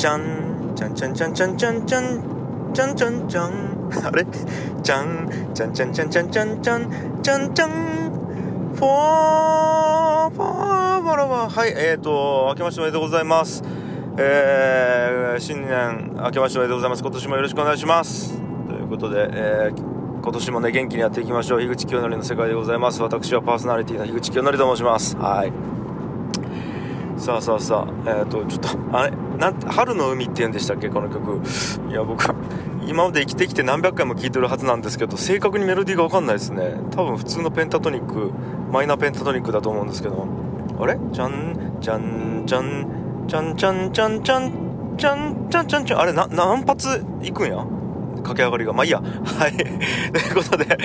じゃん。じゃんじゃんじゃんじゃんじゃん。じゃんじゃんじゃん。じゃんあれ？じゃん。じゃんじゃんじゃんじゃんじゃん。じゃんじゃんじゃん。フォーフォーフォロワー。はいえーと明けましておめでとうございます。えー、新年明けましておめでとうございます。今年もよろしくお願いします。ということで、えー、今年もね元気にやっていきましょう。樋口清則の世界でございます。私はパーソナリティの樋口清則と申します。はい。さあさあさあえっ、ー、とちょっとあれなん春の海って言うんでしたっけこの曲。いや僕今まで生きてきて何百回も聴いてるはずなんですけど正確にメロディーが分かんないですね。多分普通のペンタトニックマイナーペンタトニックだと思うんですけど。あれ？じゃんじゃんじゃんちゃんちゃんちゃんちゃんちゃんちゃんちゃんちゃんあれな何発いくんや？駆け上がりが。まあいいや。はい。ということで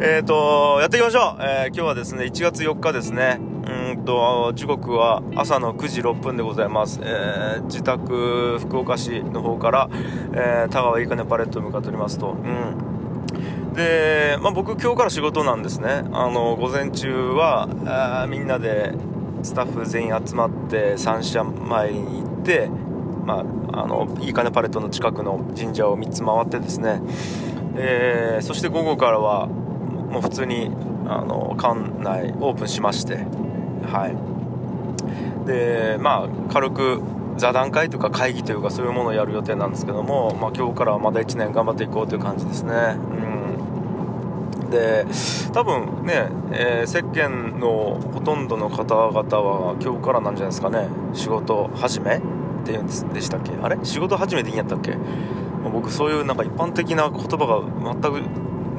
えっ、ー、とやっていきましょう、えー、今日はですね1月4日ですね。うんと時刻は朝の9時6分でございます、えー、自宅福岡市の方から、え田川いいかねパレットに向かっておりますと。うん。で、まあ、僕今日から仕事なんですね。あの午前中はみんなでスタッフ全員集まって三社前に行って、まあ、あのいいかねパレットの近くの神社を3つ回ってですね、えー、そして午後からはもう普通にあの館内オープンしましてはい。でまあ軽く座談会とか会議というかそういうものをやる予定なんですけども、まあ、今日からはまだ1年頑張っていこうという感じですね。うん。で多分ね、えー、世間のほとんどの方々は今日からなんじゃないですかね。仕事始めっていうんでしたっけ？あれ？仕事始めでいいんやったっけ？僕そういうなんか一般的な言葉が全く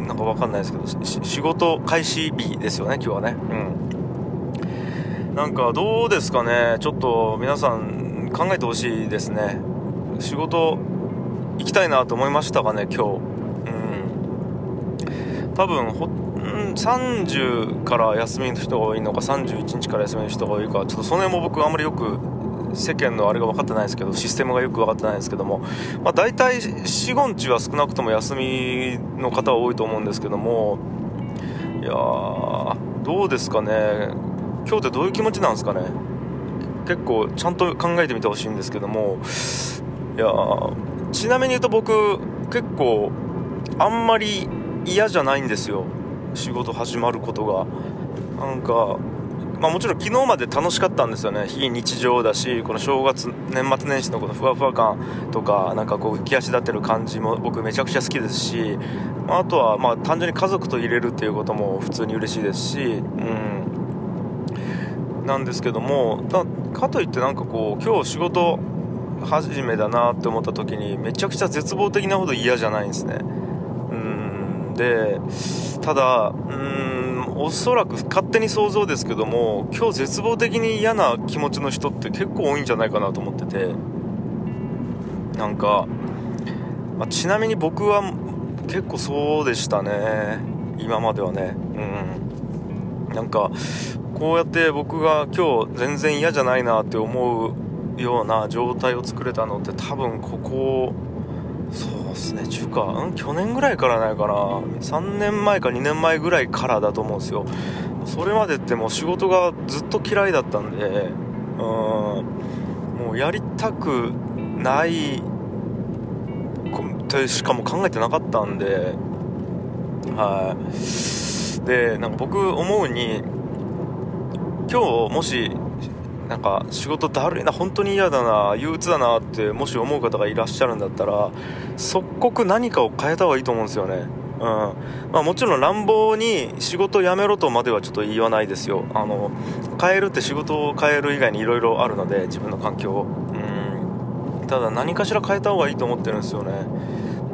なんか分かんないですけど仕事開始日ですよね今日はね。うん。なんかどうですかね？ちょっと皆さん考えてほしいですね。仕事行きたいなと思いましたかね今日。うん。多分ほ30から休みの人が多いのか31日から休みの人が多いかちょっとその辺も僕あんまりよく世間のあれが分かってないですけどシステムがよく分かってないですけども、まあ、大体45日は少なくとも休みの方は多いと思うんですけどもいやーどうですかね。今日ってどういう気持ちなんですかね。結構ちゃんと考えてみてほしいんですけどもいやちなみに言うと僕結構あんまり嫌じゃないんですよ。仕事始まることが。なんかまあもちろん昨日まで楽しかったんですよね。非日常だしこの正月年末年始のこのふわふわ感とかなんかこう浮き足立てる感じも僕めちゃくちゃ好きですしまあとはまあ単純に家族と入れるっていうことも普通に嬉しいですしうん。なんですけどもかといってなんかこう今日仕事始めだなって思った時にめちゃくちゃ絶望的なほど嫌じゃないんですね。うん。でただうん。おそらく勝手に想像ですけども今日絶望的に嫌な気持ちの人って結構多いんじゃないかなと思ってて。なんか、まあ、ちなみに僕は結構そうでしたね。今まではね。うん。なんかこうやって僕が今日全然嫌じゃないなって思うような状態を作れたのって多分ここそうですね。中華うん去年ぐらいからないかな3年前か2年前ぐらいからだと思うんですよ。それまでってもう仕事がずっと嫌いだったんでうんもうやりたくないってしかも考えてなかったんではい。でなんか僕思うに今日もしなんか仕事だるいな本当に嫌だな憂鬱だなってもし思う方がいらっしゃるんだったら即刻何かを変えた方がいいと思うんですよね。うん。まあ、もちろん乱暴に仕事を辞めろとまではちょっと言わないですよ。あの変えるって仕事を変える以外にいろいろあるので自分の環境を。うん。ただ何かしら変えた方がいいと思ってるんですよね。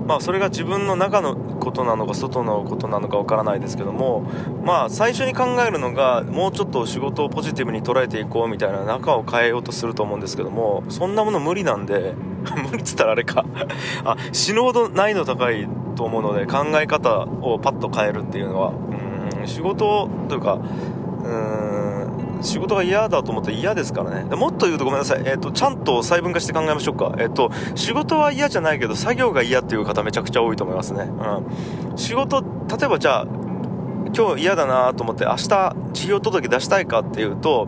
まあそれが自分の中のことなのか外のことなのかわからないですけどもまあ最初に考えるのがもうちょっと仕事をポジティブに捉えていこうみたいな中を変えようとすると思うんですけどもそんなもの無理なんで 無理っつったらあれか。あ死ぬほど難易度高いと思うので考え方をパッと変えるっていうのはうん仕事というかうん仕事が嫌だと思って嫌ですからね。もっと言うとごめんなさい。えっ、ー、と、ちゃんと細分化して考えましょうか。えっ、ー、と、仕事は嫌じゃないけど、作業が嫌っていう方めちゃくちゃ多いと思いますね。うん。仕事、例えばじゃあ、今日嫌だなと思って、明日、事業届出したいかっていうと、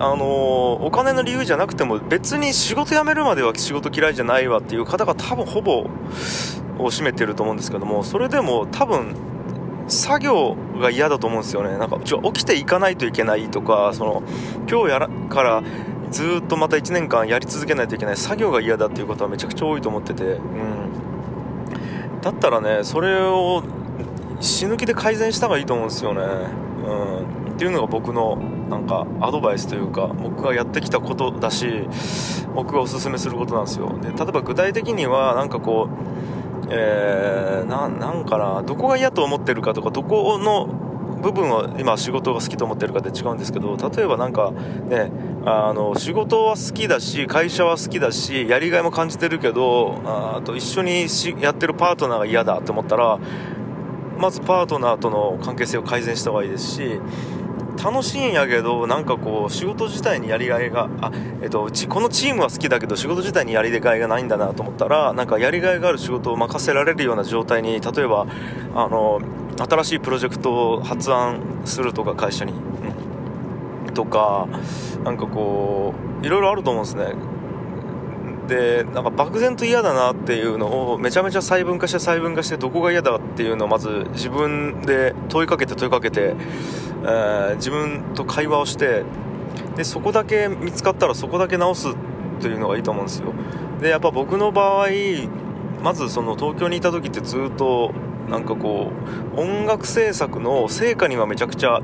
あのお金の理由じゃなくても別に仕事辞めるまでは仕事嫌いじゃないわっていう方が多分ほぼを占めてると思うんですけどもそれでも多分作業が嫌だと思うんですよね。なんか起きていかないといけないとかその今日やらからずっとまた1年間やり続けないといけない作業が嫌だっていうことはめちゃくちゃ多いと思ってて、うん、だったらねそれを死ぬ気で改善した方がいいと思うんですよね、うん、っていうのが僕のなんかアドバイスというか僕がやってきたことだし僕がおすすめすることなんですよ。で例えば具体的にはなんかこうえー、なんかなどこが嫌と思ってるかとかどこの部分は今仕事が好きと思ってるかで違うんですけど例えばなんかねあの仕事は好きだし会社は好きだしやりがいも感じてるけどあと一緒にしやってるパートナーが嫌だと思ったらまずパートナーとの関係性を改善した方がいいですし楽しいんやけどなんかこう仕事自体にやりがいがあ、えっと、ちこのチームは好きだけど仕事自体にやりがいがないんだなと思ったらなんかやりがいがある仕事を任せられるような状態に例えばあの新しいプロジェクトを発案するとか会社に、うん、とかなんかこういろいろあると思うんですね。でなんか漠然と嫌だなっていうのをめちゃめちゃ細分化して細分化してどこが嫌だっていうのをまず自分で問いかけて問いかけて、えー、自分と会話をしてでそこだけ見つかったらそこだけ直すというのがいいと思うんですよ。でやっぱ僕の場合まずその東京にいた時ってずっとなんかこう音楽制作の成果にはめちゃくちゃ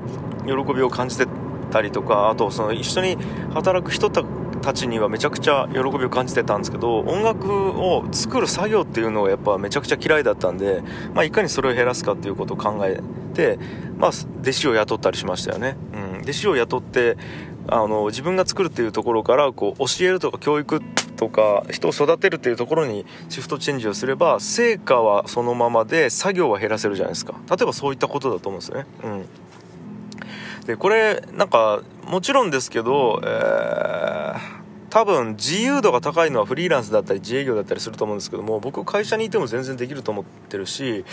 喜びを感じてたりとかあとその一緒に働く人たたちにはめちゃくちゃ喜びを感じてたんですけど音楽を作る作業っていうのがやっぱめちゃくちゃ嫌いだったんで、まあ、いかにそれを減らすかっていうことを考えて、まあ、弟子を雇ったりしましたよね、うん、弟子を雇ってあの自分が作るっていうところからこう教えるとか教育とか人を育てるっていうところにシフトチェンジをすれば成果はそのままで作業は減らせるじゃないですか。例えばそういったことだと思うんですよね。うん。でこれなんかもちろんですけど、えー多分自由度が高いのはフリーランスだったり自営業だったりすると思うんですけども僕会社にいても全然できると思ってるし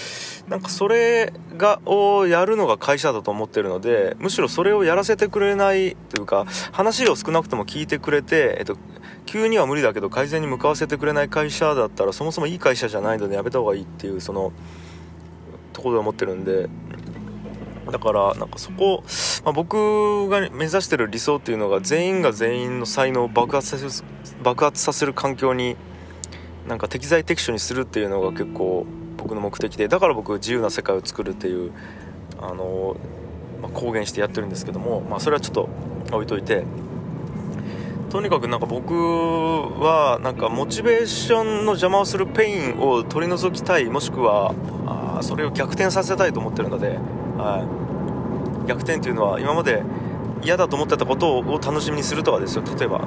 なんかそれがをやるのが会社だと思ってるのでむしろそれをやらせてくれないというか話を少なくとも聞いてくれて、えっと、急には無理だけど改善に向かわせてくれない会社だったらそもそもいい会社じゃないのでやめた方がいいっていうそのところで思ってるんでだからなんかそこ、まあ、僕が目指してる理想っていうのが全員が全員の才能を爆発させる爆発させる環境になんか適材適所にするっていうのが結構僕の目的でだから僕自由な世界を作るっていうあの、まあ、公言してやってるんですけども、まあ、それはちょっと置いといてとにかくなんか僕はなんかモチベーションの邪魔をするペインを取り除きたいもしくはあそれを逆転させたいと思ってるので、はい、逆転というのは今まで嫌だと思ってたことを楽しみにするとかですよ例えば。うん。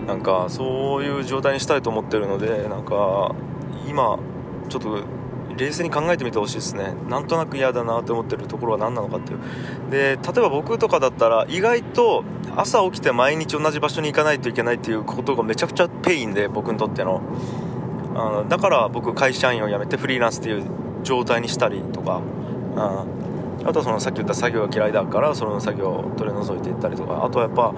うん。なんかそういう状態にしたいと思ってるのでなんか今ちょっと冷静に考えてみてほしいですね。なんとなく嫌だなって思ってるところは何なのかっていう。で例えば僕とかだったら意外と朝起きて毎日同じ場所に行かないといけないっていうことがめちゃくちゃペインで僕にとっての。あのだから僕会社員を辞めてフリーランスっていう状態にしたりとか、うん、あとはそのさっき言った作業が嫌いだからその作業を取り除いていったりとか。あとはやっぱ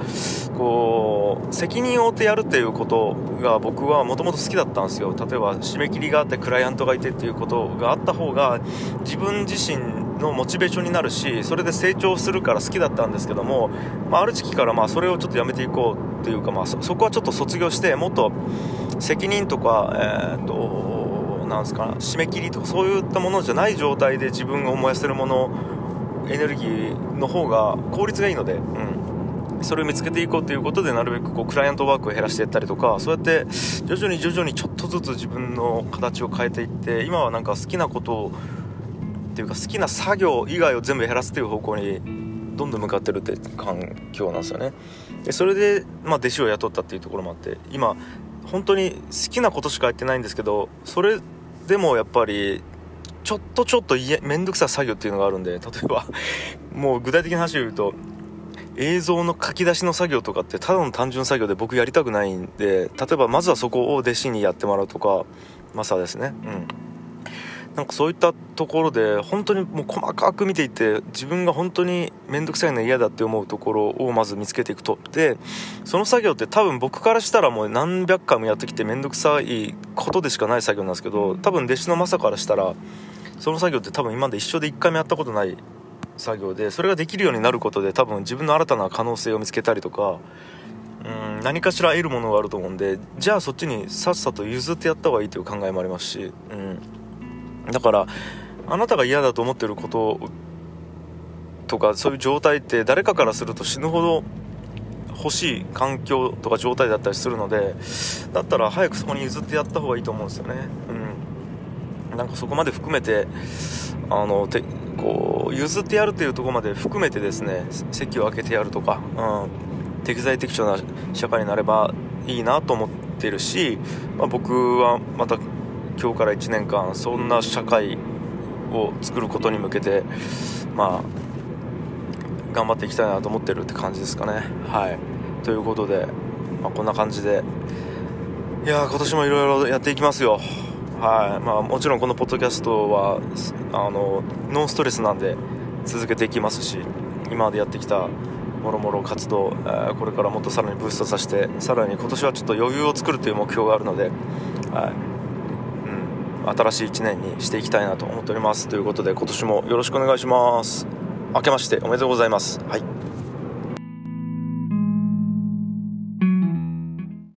こう責任を負ってやるっていうことが僕はもともと好きだったんですよ。例えば締め切りがあってクライアントがいてっていうことがあった方が自分自身のモチベーションになるしそれで成長するから好きだったんですけども、まあ、ある時期からまあそれをちょっとやめていこうっていうか、まあ、そこはちょっと卒業してもっと責任とか、えー、っとなんすか締め切りとかそういったものじゃない状態で自分が燃やせるものエネルギーの方が効率がいいので、うん、それを見つけていこうということでなるべくこうクライアントワークを減らしていったりとかそうやって徐々に徐々にちょっとずつ自分の形を変えていって今はなんか好きなことをっていうか好きな作業以外を全部減らすっていう方向にどんどん向かってるって環境なんですよね。でそれで、まあ、弟子を雇ったっていうところもあって今本当に好きなことしかやってないんですけどそれでもやっぱりちょっとちょっと面倒くさい作業っていうのがあるんで例えば もう具体的な話を言うと映像の書き出しの作業とかってただの単純作業で僕やりたくないんで例えばまずはそこを弟子にやってもらうとかまさですね。うん。なんかそういったところで本当にもう細かく見ていって自分が本当に面倒くさいの嫌だって思うところをまず見つけていくと。でその作業って多分僕からしたらもう何百回もやってきて面倒くさいことでしかない作業なんですけど多分弟子のマサからしたらその作業って多分今まで一生で1回もやったことない作業でそれができるようになることで多分自分の新たな可能性を見つけたりとかうん何かしら得るものがあると思うんでじゃあそっちにさっさと譲ってやった方がいいという考えもありますし、うん、だからあなたが嫌だと思ってることとかそういう状態って誰かからすると死ぬほど欲しい環境とか状態だったりするのでだったら早くそこに譲ってやった方がいいと思うんですよね。うん、なんかそこまで含めてあのてこう譲ってやるっていうとこまで含めてですね席を空けてやるとか、うん、適材適所な社会になればいいなと思ってるし、まあ、僕はまた今日から1年間そんな社会を作ることに向けてまあ頑張っていきたいなと思ってるって感じですかね。はい。ということで、まあ、こんな感じでいや今年もいろいろやっていきますよ。はい。まあ、もちろんこのポッドキャストはあのノンストレスなんで続けていきますし今までやってきたもろもろ活動、えー、これからもっとさらにブーストさせてさらに今年はちょっと余裕を作るという目標があるので、はい、新しい1年にしていきたいなと思っております。ということで今年もよろしくお願いします。明けましておめでとうございます。はい。